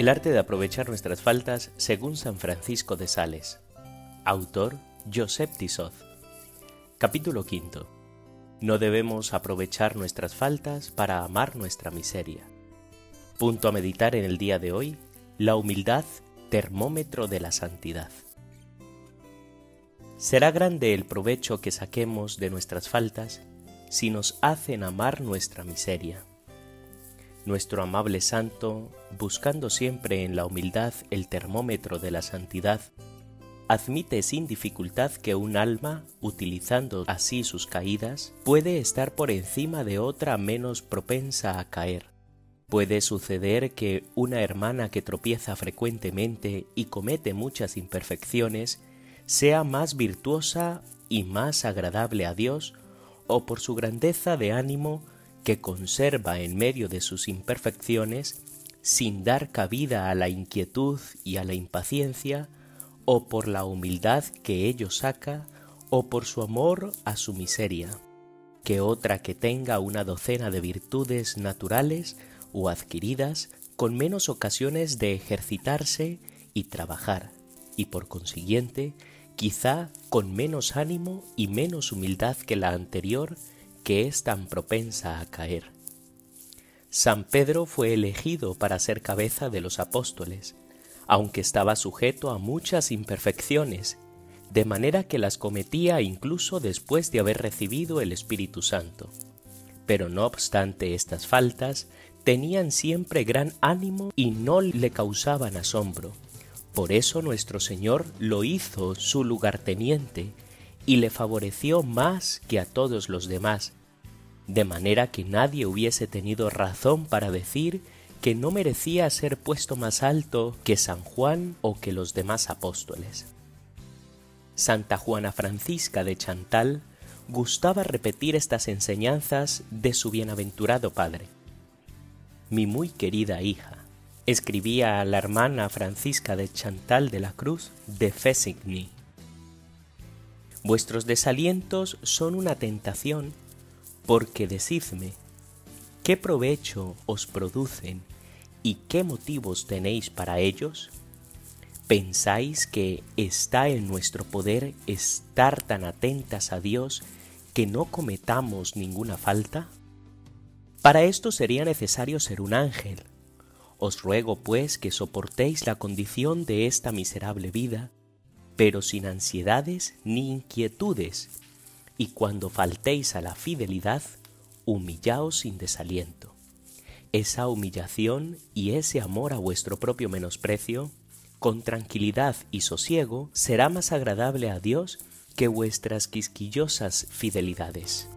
El arte de aprovechar nuestras faltas según San Francisco de Sales. Autor Joseph Tisot. Capítulo V. No debemos aprovechar nuestras faltas para amar nuestra miseria. Punto a meditar en el día de hoy. La humildad, termómetro de la santidad. Será grande el provecho que saquemos de nuestras faltas si nos hacen amar nuestra miseria nuestro amable santo, buscando siempre en la humildad el termómetro de la santidad, admite sin dificultad que un alma, utilizando así sus caídas, puede estar por encima de otra menos propensa a caer. Puede suceder que una hermana que tropieza frecuentemente y comete muchas imperfecciones sea más virtuosa y más agradable a Dios, o por su grandeza de ánimo que conserva en medio de sus imperfecciones, sin dar cabida a la inquietud y a la impaciencia, o por la humildad que ello saca, o por su amor a su miseria, que otra que tenga una docena de virtudes naturales o adquiridas con menos ocasiones de ejercitarse y trabajar, y por consiguiente, quizá con menos ánimo y menos humildad que la anterior, que es tan propensa a caer. San Pedro fue elegido para ser cabeza de los apóstoles, aunque estaba sujeto a muchas imperfecciones, de manera que las cometía incluso después de haber recibido el Espíritu Santo. Pero no obstante estas faltas, tenían siempre gran ánimo y no le causaban asombro. Por eso nuestro Señor lo hizo su lugarteniente y le favoreció más que a todos los demás, de manera que nadie hubiese tenido razón para decir que no merecía ser puesto más alto que San Juan o que los demás apóstoles. Santa Juana Francisca de Chantal gustaba repetir estas enseñanzas de su bienaventurado padre. Mi muy querida hija, escribía a la hermana Francisca de Chantal de la Cruz de Fessigny, Vuestros desalientos son una tentación, porque decidme, ¿qué provecho os producen y qué motivos tenéis para ellos? ¿Pensáis que está en nuestro poder estar tan atentas a Dios que no cometamos ninguna falta? Para esto sería necesario ser un ángel. Os ruego, pues, que soportéis la condición de esta miserable vida pero sin ansiedades ni inquietudes, y cuando faltéis a la fidelidad, humillaos sin desaliento. Esa humillación y ese amor a vuestro propio menosprecio, con tranquilidad y sosiego, será más agradable a Dios que vuestras quisquillosas fidelidades.